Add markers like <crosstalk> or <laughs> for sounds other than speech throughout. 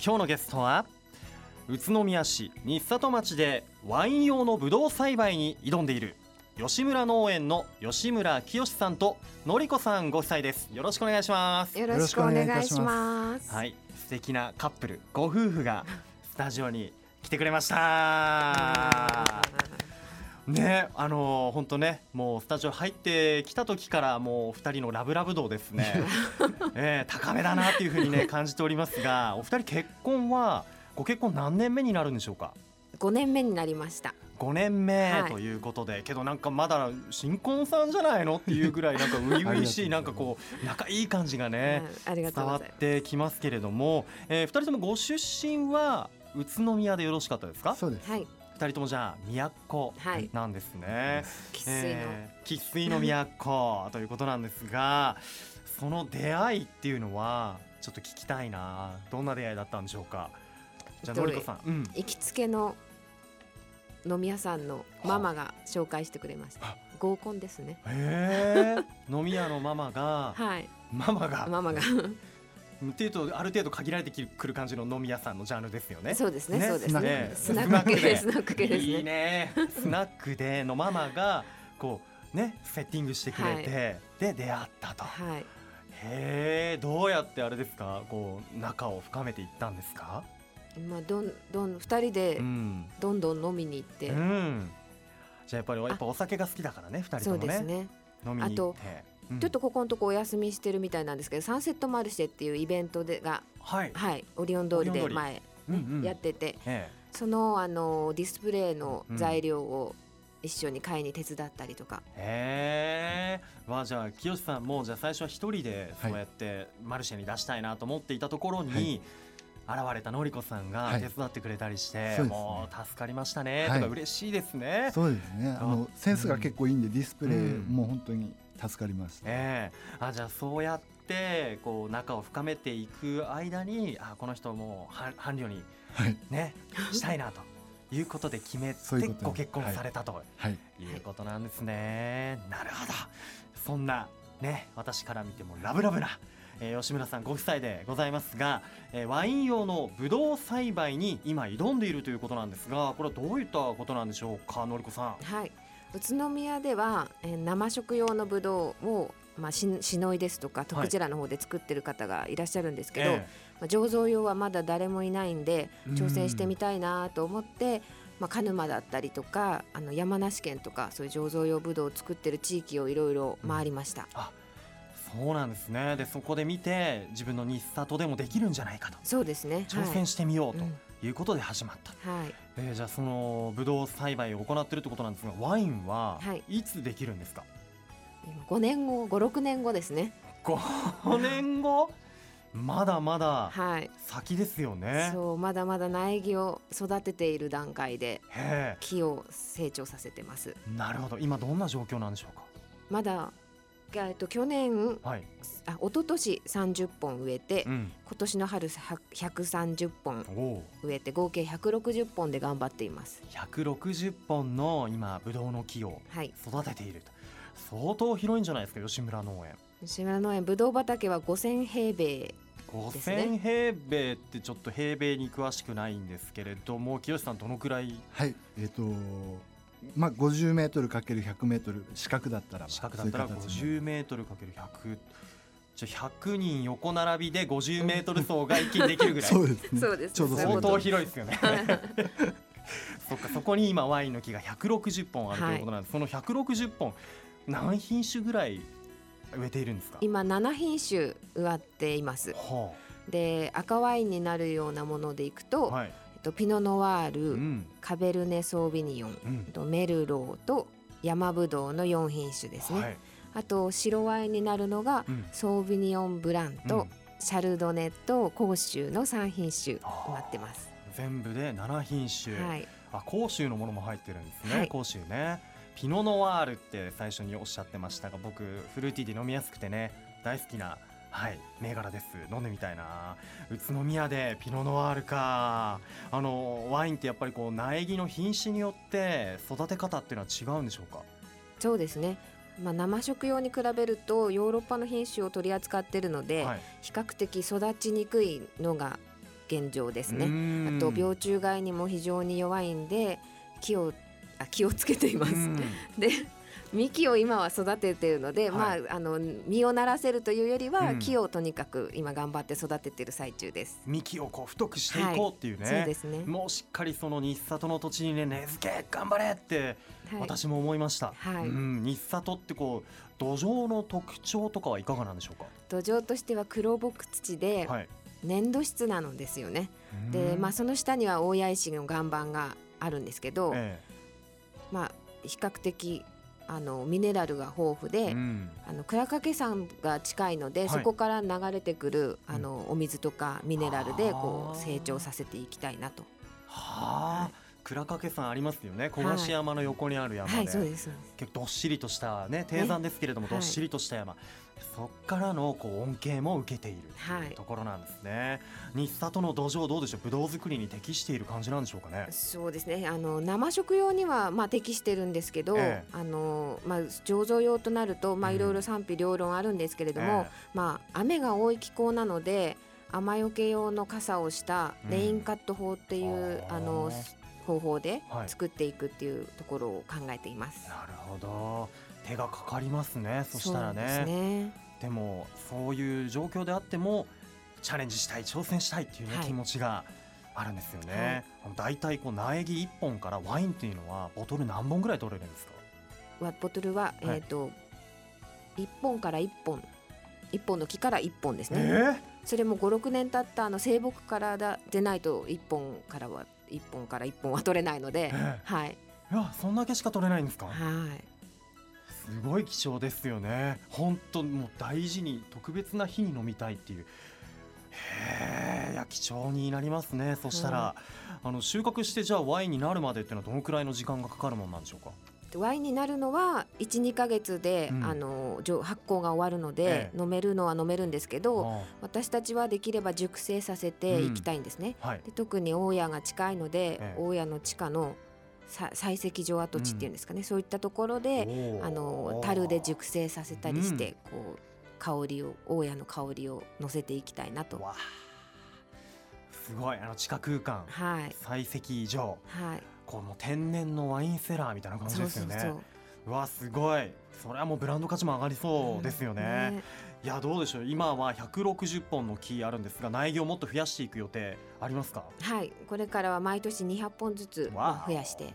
今日のゲストは宇都宮市日里町でワイン用のブドウ栽培に挑んでいる吉村農園の吉村清さんとのりこさんご夫妻です。よろしくお願いします。よろしくお願いします。はい。素敵なカップルご夫婦がスタジオに来てくれましたねあの本当ねもうスタジオ入ってきた時からもう二人のラブラブ度ですね、<laughs> えー、高めだなっていうふうにね感じておりますがお二人結婚はご結婚何年目になるんでしょうか？5年目になりました。5年目ということで、はい、けどなんかまだ新婚さんじゃないのっていうぐらいなんか初々しいなんかこう仲いい感じがね、伝わってきますけれども、えー、2人ともご出身は宇都宮でよろしかったですか？そうです、はい二人ともじゃあ都なんですね。生、粋、の生粋の都ということなんですが、その出会いっていうのはちょっと聞きたいな。どんな出会いだったんでしょうか？じゃあのりこさん、うん、行きつけの飲み屋さんのママが紹介してくれました。合コンですね。へえ。<laughs> 飲み屋のママが、はい。ママが、ママがっていうとある程度限られてくる感じの飲み屋さんのジャンルですよね。そうですね。そうですね。スナックでスナック系ですね。いいね。スナックでのママがこうねセッティングしてくれて、はい、で出会ったと。はい。へえどうやってあれですか？こう仲を深めていったんですか？まあどんどん二人でどんどん飲みに行って。うん。じゃあやっぱりやっぱお酒が好きだからね二人ともね。そうですね。飲みに行って。ちょっとここのとこお休みしてるみたいなんですけどサンセットマルシェっていうイベントでが、はい、はい、オリオン通りで前、ねうんうん、やってて、ええ、そのあのディスプレイの材料を一緒に買いに手伝ったりとか。へえ。まあじゃあ清さんもじゃあ最初は一人でそうやってマルシェに出したいなと思っていたところに。現れたのりこさんが手伝ってくれたりして、はい、もう助かりましたね、はい、とか嬉しいですね。そうですね。あのセンスが結構いいんで、ディスプレイも本当に助かりました、えー、あじゃあそうやってこう仲を深めていく間にあこの人も伴侶にね、はい、したいなと。いうことで決めてご結婚されたと。いうことなんですね。なるほど。そんなね私から見てもラブラブなえー、吉村さんご夫妻でございますが、えー、ワイン用のブドウ栽培に今挑んでいるということなんですがこれはどういったことなんでしょうかのりこさん。はい宇都宮では、えー、生食用のブドウをまあ、ししのいですとか徳寺の方で作ってる方がいらっしゃるんですけど、はい、まあ、醸造用はまだ誰もいないんで挑戦してみたいなと思って、まあ、鹿沼だったりとかあの山梨県とかそういう醸造用ブドウを作ってる地域をいろいろ回りました。うん、そうなんですね。でそこで見て自分の日里でもできるんじゃないかと。そうですね。挑戦してみようと、はいうんいうことで始まった、はい、えー、じゃあそのブドウ栽培を行っているということなんですがワインはい。つできるんですか、はい、5年後56年後ですね。5年後？<laughs> まだまだ先ですよね、はい、そうまだまだ苗木を育てている段階で木を成長させてます。なるほど。今どんな状況なんでしょうか？まだえっと去年、はい、あ一昨年30本植えて、うん、今年の春130本植えて合計160本で頑張っています。160本の今ブドウの木を育てていると、はい、相当広いんじゃないですか吉村農園。吉村農園ブドウ畑は5000平米5000平米ってちょっと平米に詳しくないんですけれども清さんどのくらい？はいえっ、ー、とまあ、50メートルかける100メートル四角だったら四角だったら50メートルかける100じゃ100人横並びで50メートル走が一気にできるぐらい。<laughs> そうですね。そうですちょうど相当広いですよね。<laughs> そっかそこに今ワインの木が160本あるということなんです、はい、その160本何品種ぐらい植えているんですか？今7品種植わっています、はあ、で赤ワインになるようなものでいくと、はいとピノノワール、うん、カベルネ・ソービニオン、うん、とメルローと山ぶどうの4品種ですね、はい、あと白ワインになるのが、うん、ソービニオンブランと、シャルドネと甲州の3品種になってます。全部で7品種、はい、あ甲州のものも入ってるんですね、はい、甲州ね。ピノノワールって最初におっしゃってましたが僕フルーティーで飲みやすくてね大好きなはい銘柄です。飲んでみたいな。宇都宮でピノノワールか。あのワインってやっぱりこう苗木の品種によって育て方っていうのは違うんでしょうか？そうですね。まあ、生食用に比べるとヨーロッパの品種を取り扱っているので、はい、比較的育ちにくいのが現状ですね。あと病虫害にも非常に弱いんで気をあ気をつけています。で幹を今は育てているので、はい、まああの実をならせるというよりは、うん、木をとにかく今頑張って育てている最中です。幹をこう太くしていこうっていうね、はい、そうですね。もうしっかりその日里の土地にね根付け頑張れって私も思いました、はい、うん、日里ってこう土壌の特徴とかはいかがなんでしょうか？土壌としては黒木土で、粘土質なのですよね。でまあその下には大谷石の岩盤があるんですけど、ええ、まあ比較的あのミネラルが豊富で、うん、あの倉掛山が近いので、はい、そこから流れてくるあのお水とかミネラルでこう成長させていきたいなと。はあ、はい。倉掛山ありますよね。小菓山の横にある山で、はい、そうです結構どっしりとしたね低山ですけれども、どっしりとした山、そこからのこう恩恵も受けているところなんですね、はい、日里の土壌どうでしょう？ブドウ作りに適している感じなんでしょうかね？そうですね。あの生食用にはまあ適してるんですけど、ええ、あのまあ醸造用となるとまあいろいろ賛否両論あるんですけれども、え、まあ雨が多い気候なので雨よけ用の傘をしたレインカット法っていう、うん、あの方法で作っていくっていうところを考えています。はい、なるほど手がかかりますねそしたらね。ねでもそういう状況であってもチャレンジしたい挑戦したいっていうね、はい、気持ちがあるんですよね。はい、だいたいこう苗木一本からワインっていうのはボトル何本ぐらい取れるんですか？ボトルは、えっ、ー、と一本から一本一本の木から一本ですね。えー、それも五六年経ったあの生木からだでないと一本からは一本から一本は取れないので、えー、はい。いやそんだけしか取れないんですか？はい。すごい貴重ですよね。本当もう大事に特別な日に飲みたいっていう。へえ、いや貴重になりますね。そしたら、あの収穫してじゃあワインになるまでっていうのはどのくらいの時間がかかるものなんでしょうか？ワインになるのは12か月で、うん、あの発酵が終わるので、ええ、飲めるのは飲めるんですけど私たちはできれば熟成させていきたいんですね。うんはい、で特に大家が近いので、え、大家の地下の採石場跡地っていうんですかね、うん、そういったところであの樽で熟成させたりして、こう香りを大家の香りを乗せていきたいなと。すごい。あの地下空間、はい、採石場、はい、この天然のワインセラーみたいな感じですよね。うわすごい。それはもうブランド価値も上がりそうですよね。うんね。いやどうでしょう。今は160本の木あるんですが苗木をもっと増やしていく予定ありますか？はい。これからは毎年200本ずつ増やして。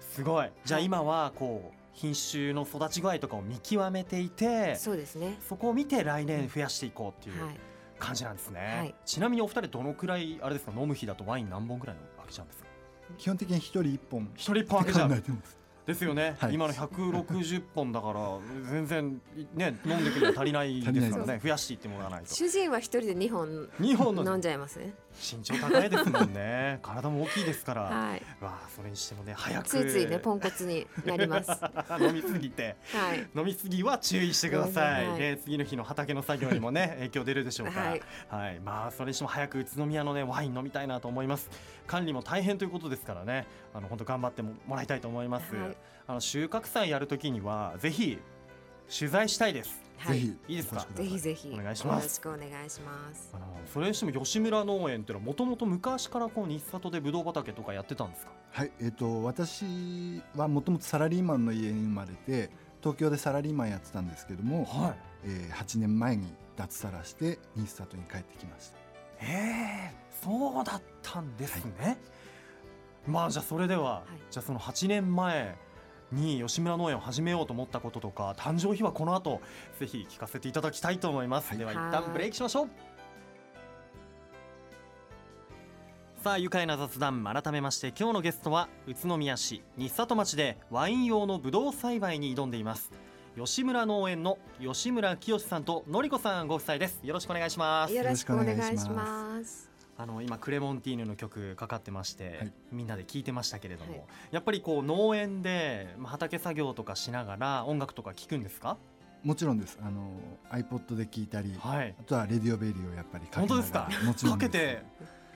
すごい。じゃあ今はこう、品種の育ち具合とかを見極めていてそうですね。そこを見て来年増やしていこうっていう感じなんですね、はい、ちなみにお二人どのくらいあれですか飲む日だとワイン何本くらいの開けちゃうんですか？基本的に一人一本。一人一本開けちゃうですよね、はい、今の160本だから全然ね飲んでくるの足りないですからね。増やしていってもらわないと。主人は一人で2本二本飲んじゃいますね。身長高いですもんね。<laughs> 体も大きいですから、はい、わあそれにしてもね早く。ついついねポンコツになります。<laughs> 飲みすぎて、はい、飲みすぎは注意してください、はい、ね、次の日の畑の作業にもね <laughs> 影響出るでしょうから、はい、はい、まあそれにしても早く宇都宮のねワイン飲みたいなと思います。管理も大変ということですからね。あの本当頑張ってもらいたいと思います、はい、あの収穫祭やるときにはぜひ取材したいですはい、いいですか？ぜひぜひお願いします。よろしくお願いします。あのそれにしても吉村農園っていうのはもともと昔からこう日里でブドウ畑とかやってたんですか？はい、えっ、ー、と私はもともとサラリーマンの家に生まれて東京でサラリーマンやってたんですけども、はい、えー、8年前に脱サラして日里に帰ってきました。へえ、そうだったんですね。はい、まあじゃあそれでは、はい、じゃあその8年前に吉村農園を始めようと思ったこととか誕生日はこの後ぜひ聞かせていただきたいと思います、はい、では一旦ブレイクしましょう。さあ愉快な雑談改めまして今日のゲストは宇都宮市日里町でワイン用のブドウ栽培に挑んでいます。吉村農園の吉村清さんとのりこさんご夫妻です。よろしくお願いします。よろしくお願いしますあの今クレモンティーヌの曲かかってまして、はい、みんなで聞いてましたけれども、はい、やっぱりこう農園で畑作業とかしながら音楽とか聞くんですか？もちろんです。あの iPod で聞いたり、はい、あとはレディオベリーをやっぱりかけ本当ですか？もちろんかけて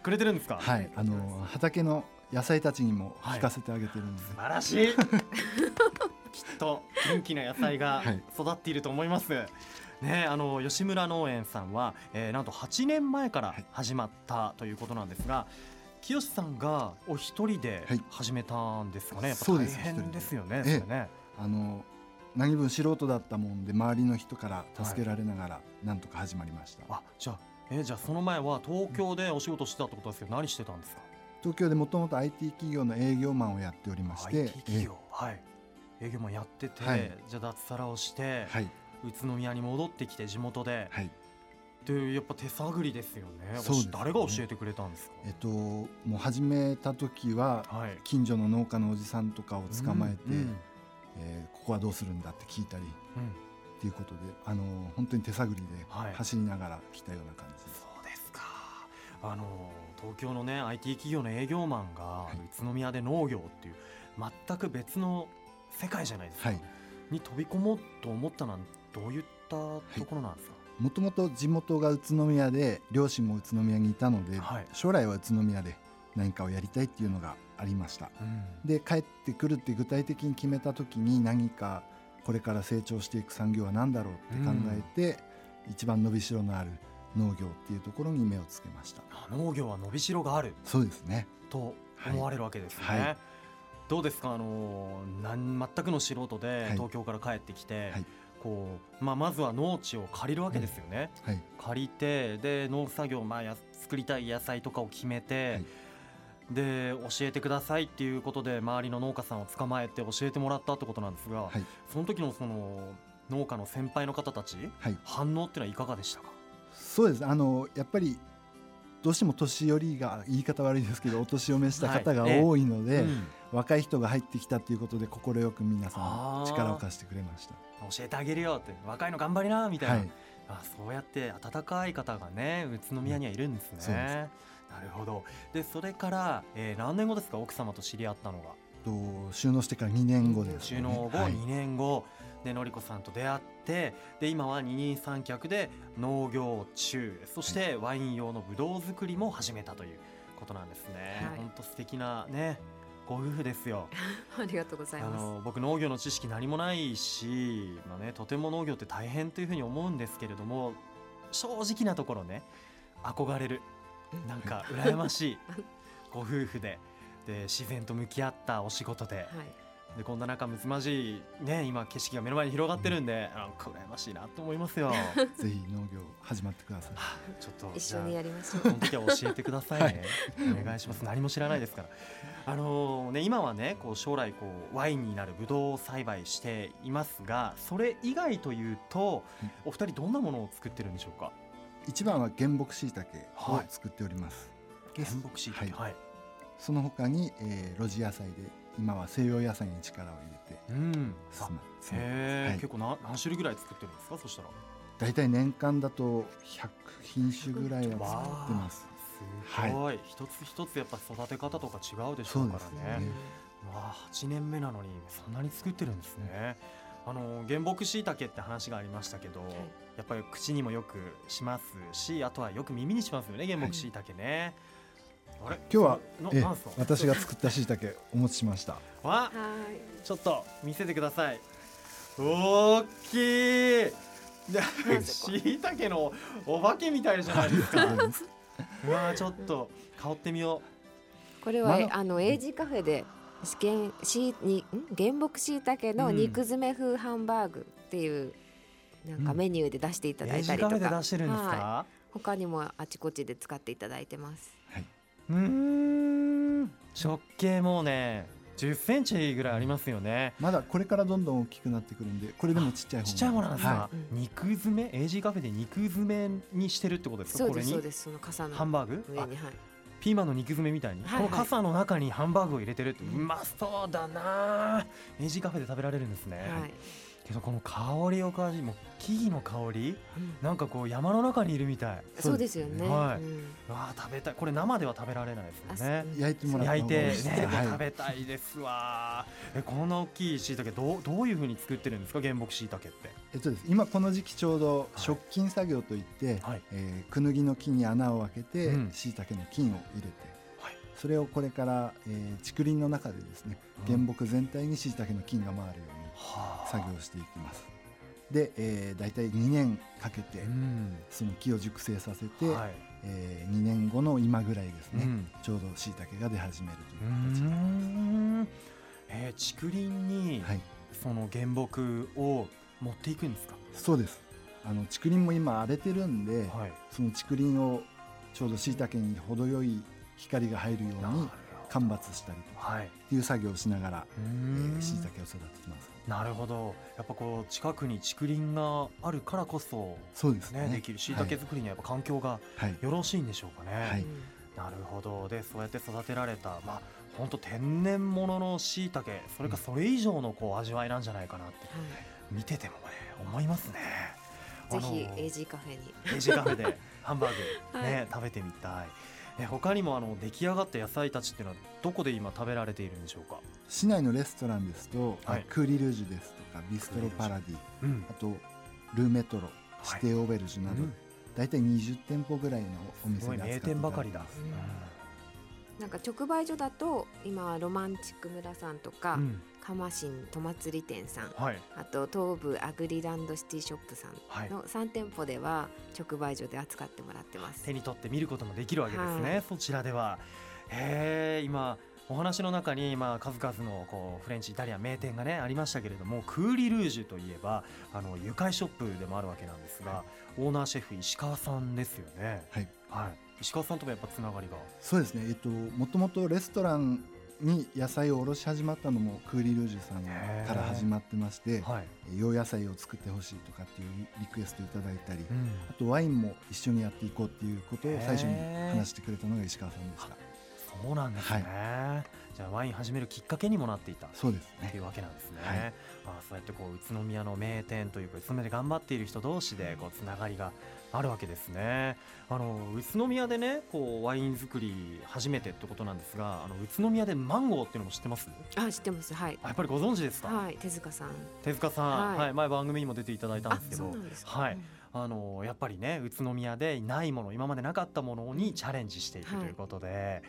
くれてるんですか？はい。あの畑の野菜たちにも聞かせてあげてるんで、素晴らしい。<laughs> きっと元気な野菜が育っていると思います、ね、あの吉村農園さんは、えー、なんと8年前から始まったということなんですが、はい、清さんがお一人で始めたんですかね、はい、大変ですよね。そね。あの何分素人だったもんで周りの人から助けられながらなんとか始まりました、はい、あじゃあえじゃあその前は東京でお仕事してたってことですけど何してたんですか？東京でもともと IT 企業の営業マンをやっておりまして IT 企業。はい。営業マンやってて、はい、じゃあ脱サラをして、はい、宇都宮に戻ってきて地元で、はい、でやっぱ手探りですよね。そう、ね、誰が教えてくれたんですか？えっともう始めた時は、はい、近所の農家のおじさんとかを捕まえて、うんうん、えー、ここはどうするんだって聞いたり、うん、っていうことであの本当に手探りで走りながら来たような感じ。です、そうですか。あの東京のね IT 企業の営業マンが宇都宮で農業っていう全く別の世界じゃないですか、はい、に飛び込もうと思ったのはどういったところなんですか、もともと地元が宇都宮で両親も宇都宮にいたので、はい、将来は宇都宮で何かをやりたいっていうのがありました、うん、で帰ってくるって具体的に決めた時に何かこれから成長していく産業は何だろうって考えて、うん、一番伸びしろのある農業っていうところに目をつけました。農業は伸びしろがある。そうですね。と思われるわけですね、はい。はい、どうですか？あのなん全くの素人で東京から帰ってきて、はい、こうまあ、まずは農地を借りるわけですよね、うん、借りてで農作業、まあ、や作りたい野菜とかを決めて、で教えてくださいっていうことで周りの農家さんを捕まえて教えてもらったってことなんですが、その時のその農家の先輩の方たち、反応っていうのはいかがでしたか？そうです。あのやっぱりどうしても年寄りが言い方悪いですけどお年を召した方が多いので、はいうん、若い人が入ってきたということで快く皆さん力を貸してくれました。教えてあげるよって若いの頑張りなみたいな、はい、あそうやって温かい方がね宇都宮にはいるんですね、うん、なるほど。でそれから、えー、何年後ですか奥様と知り合ったのが？と収納してから2年後です、ね、収納後2年後、はいでのりこさんと出会ってで今は二人三脚で農業中そしてワイン用のぶどう作りも始めたということなんですね。本、は、当、素敵なねご夫婦ですよ。<laughs> ありがとうございます。あの僕農業の知識何もないし、まあねとても農業って大変というふうに思うんですけれども、正直なところね憧れるなんか羨ましい <laughs> ご夫婦でで自然と向き合ったお仕事で。はいでこんな中むつまじいね今景色が目の前に広がってるんで、うん、なんか羨ましいなと思いますよ。<laughs> ぜひ農業始まってください。<laughs> ちょっと一緒にやりましょう。その時は教えてくださいね、はい、お願いします。何も知らないですから。あのー、ね今はねこう将来こうワインになるブドウ栽培していますがそれ以外というと、お二人どんなものを作ってるんでしょうか？一番は原木しいたけを作っております、はい、原木しいたけ、はい、その他に、えー、露地野菜で今は西洋野菜に力を入れて、うん、へえ、はい、結構何何種類ぐらい作ってるんですか？そしたら。大体年間だと100品種ぐらいは作ってます。すごい、はい、一つ一つやっぱ育て方とか違うでしょうからね。ね。わあ8年目なのにそんなに作ってるんですね、あの原木しいたけって話がありましたけど、はい、やっぱり口にもよくしますしあとはよく耳にしますよね原木しいたけね、今日はえ私が作ったしいたけお持ちしました。わちょっと見せてください。大きい。しいたけのお化けみたいじゃないですか。<laughs> うわちょっと香ってみよう。これは、あのエイジカフェで原しに原木しいたけの肉詰め風ハンバーグっていう、なんかメニューで出していただいたりとか、うん、出してるんですか、はい、他にもあちこちで使っていただいてますうん。直径もね10センチぐらいありますよね。まだこれからどんどん大きくなってくるんでこれでもちっちゃいちっちゃいものなんですか、はい、肉詰め？AG カフェで肉詰めにしてるってことですか？そうですそうです。その傘のハンバーグ？上にはい。ピーマンの肉詰めみたいに、はいはい、この傘の中にハンバーグを入れてるって、うまそうだな AG カフェで食べられるんですね、はいけどこの香りを感じもう木々の香り、うん、なんかこう山の中にいるみたい。そうですよね。はい、うん、わ食べたい。これ生では食べられないですよね焼いてもら焼いてね、はい、食べたいですわえこんな大きい椎茸どうどういうふうに作ってるんですか？原木椎茸って。えっとです。今この時期ちょうど食菌作業といって、はい、えー、クヌギの木に穴を開けて椎茸、の菌を入れてそれをこれから、えー、竹林の中でですね原木全体にしいたけの菌が回るように作業していきます。で、えー、大体2年かけてその木を熟成させて、はい、えー、2年後の今ぐらいですね、うん、ちょうどしいたけが出始めるという形で。えー、竹林に、はい、その原木を持っていくんですか？そうです。あの竹林も今荒れてるんで、はい、その竹林をちょうどしいたけに程よい光が入るように間伐したりとい、う作業をしながらしいたけを育ててます。なるほど。やっぱこう近くに竹林があるからこそそうですね。できる。しい。たけ作りにはやっぱ環境がよろしいんでしょうかね、はい、なるほど。でそうやって育てられた、まあ、本当天然物のしいたけそれかそれ以上のこう味わいなんじゃないかなって、見ててもね思いますね。ぜひ AG カフェに。AG カフェで <laughs> ハンバーグね、はい、食べてみたい。え他にもあの出来上がった野菜たちっていうのはどこで今食べられているんでしょうか？市内のレストランですと、はい、クーリルージュですとかビストロパラディ、うん、あとルーメトロ指定オベルジュなど、はい、大体20店舗ぐらいのお店で扱って名店ばかりだ、うんなんか直売所だと今ロマンチック村さんとか、うん、カマシン戸祭り店さん、はい、あと東武アグリランドシティショップさんの3店舗では直売所で扱ってもらってます。手に取って見ることもできるわけですね、はい、そちらでは。へえ今お話の中に、まあ、数々のこうフレンチイタリアン名店がねありましたけれどもクーリルージュといえばあの愉快ショップでもあるわけなんですが、オーナーシェフ石川さんですよね。はい、はい。石川さんともやっぱつながりが？そうですね。えっともともとレストランに野菜を卸し始まったのもクーリルージュさんから始まってまして、はい、洋野菜を作ってほしいとかっていうリクエストいただいたり、うん、あとワインも一緒にやっていこうっていうことを最初に話してくれたのが石川さんでした。そうなんですね、はい、じゃあワイン始めるきっかけにもなっていたそうですね。っていうわけなんですね、はい、あそうやってこう宇都宮の名店というか宇都宮で頑張っている人同士でこうつながりがあるわけですね。あの宇都宮でねこうワイン作り初めてってことなんですがあの宇都宮でマンゴーっていうのも知ってます？あ知ってます。はい。やっぱりご存知ですか？はい手塚さん。手塚さん、はい、はい、前番組にも出ていただいたんですけどはい、あのやっぱりね宇都宮でないもの今までなかったものにチャレンジしていくということで、はい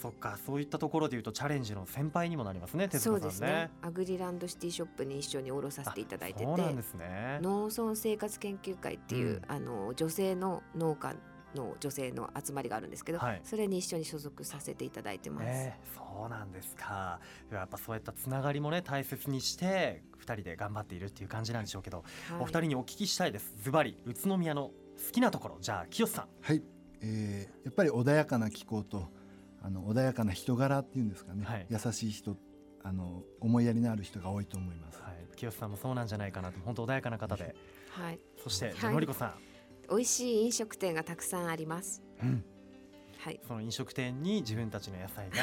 そっかそういったところでいうとチャレンジの先輩にもなりますね手塚さんね。そうですね。アグリランドシティショップに一緒に卸させていただいててそうなんですね。農村生活研究会っていう、うん、あの女性の農家の女性の集まりがあるんですけど、はい、それに一緒に所属させていただいてます、えー、そうなんですか。やっぱそういったつながりもね大切にして2人で頑張っているっていう感じなんでしょうけど、はい、お二人にお聞きしたいです。ズバリ宇都宮の好きなところじゃあ清さん。はい、えー、やっぱり穏やかな気候とあの穏やかな人柄っていうんですかね、はい、優しい人あの思いやりのある人が多いと思います。はい、清さんもそうなんじゃないかなと。本当穏やかな方で、はい、そして、はい、のりこさん。美味しい飲食店がたくさんあります。うん。はい、その飲食店に自分たちの野菜が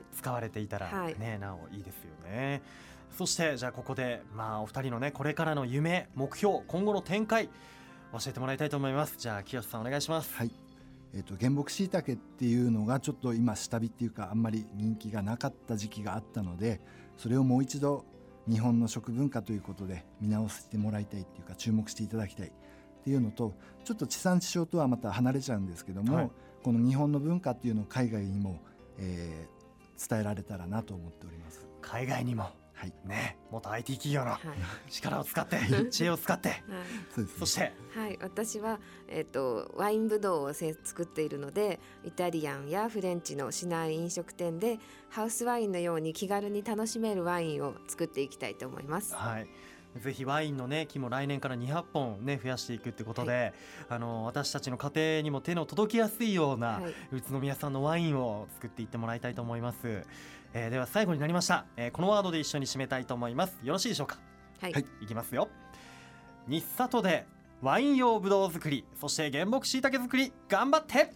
<laughs> 使われていたらね、はい、なおいいですよね。そしてじゃあここでまあお二人のねこれからの夢目標今後の展開教えてもらいたいと思います。じゃあ清さんお願いします。はい。えーと、原木しいたけっていうのがちょっと今下火っていうかあんまり人気がなかった時期があったのでそれをもう一度日本の食文化ということで見直してもらいたいっていうか注目していただきたい。っていうのとちょっと地産地消とはまた離れちゃうんですけども、はい、この日本の文化っていうのを海外にも、えー、伝えられたらなと思っております。海外にもはい、ね、元 IT 企業の力を使って、知恵を使って、<laughs> はい、そして、はい、私は、えっ、ー、と、ワインブドウをせ作っているので、イタリアンやフレンチの市内飲食店で。ハウスワインのように気軽に楽しめるワインを作っていきたいと思います。はい。ぜひワインのね木も来年から200本ね増やしていくってことで、はい、あの私たちの家庭にも手の届きやすいような、はい、宇都宮さんのワインを作っていってもらいたいと思います。えー、では最後になりました、えー、このワードで一緒に締めたいと思います。よろしいでしょうか？はい、い。きますよ。日里でワイン用ぶどう作り。そして原木しいたけ作り。頑張って。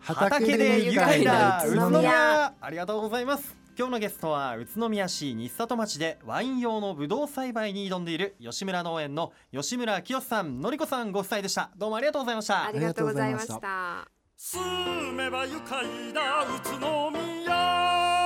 畑で愉快な宇都宮。ありがとうございます今日のゲストは宇都宮市日里町でワイン用のぶどう栽培に挑んでいる吉村農園の吉村清さんのりこさんご夫妻でした。どうもありがとうございました。ありがとうございました。住めば愉快な宇都宮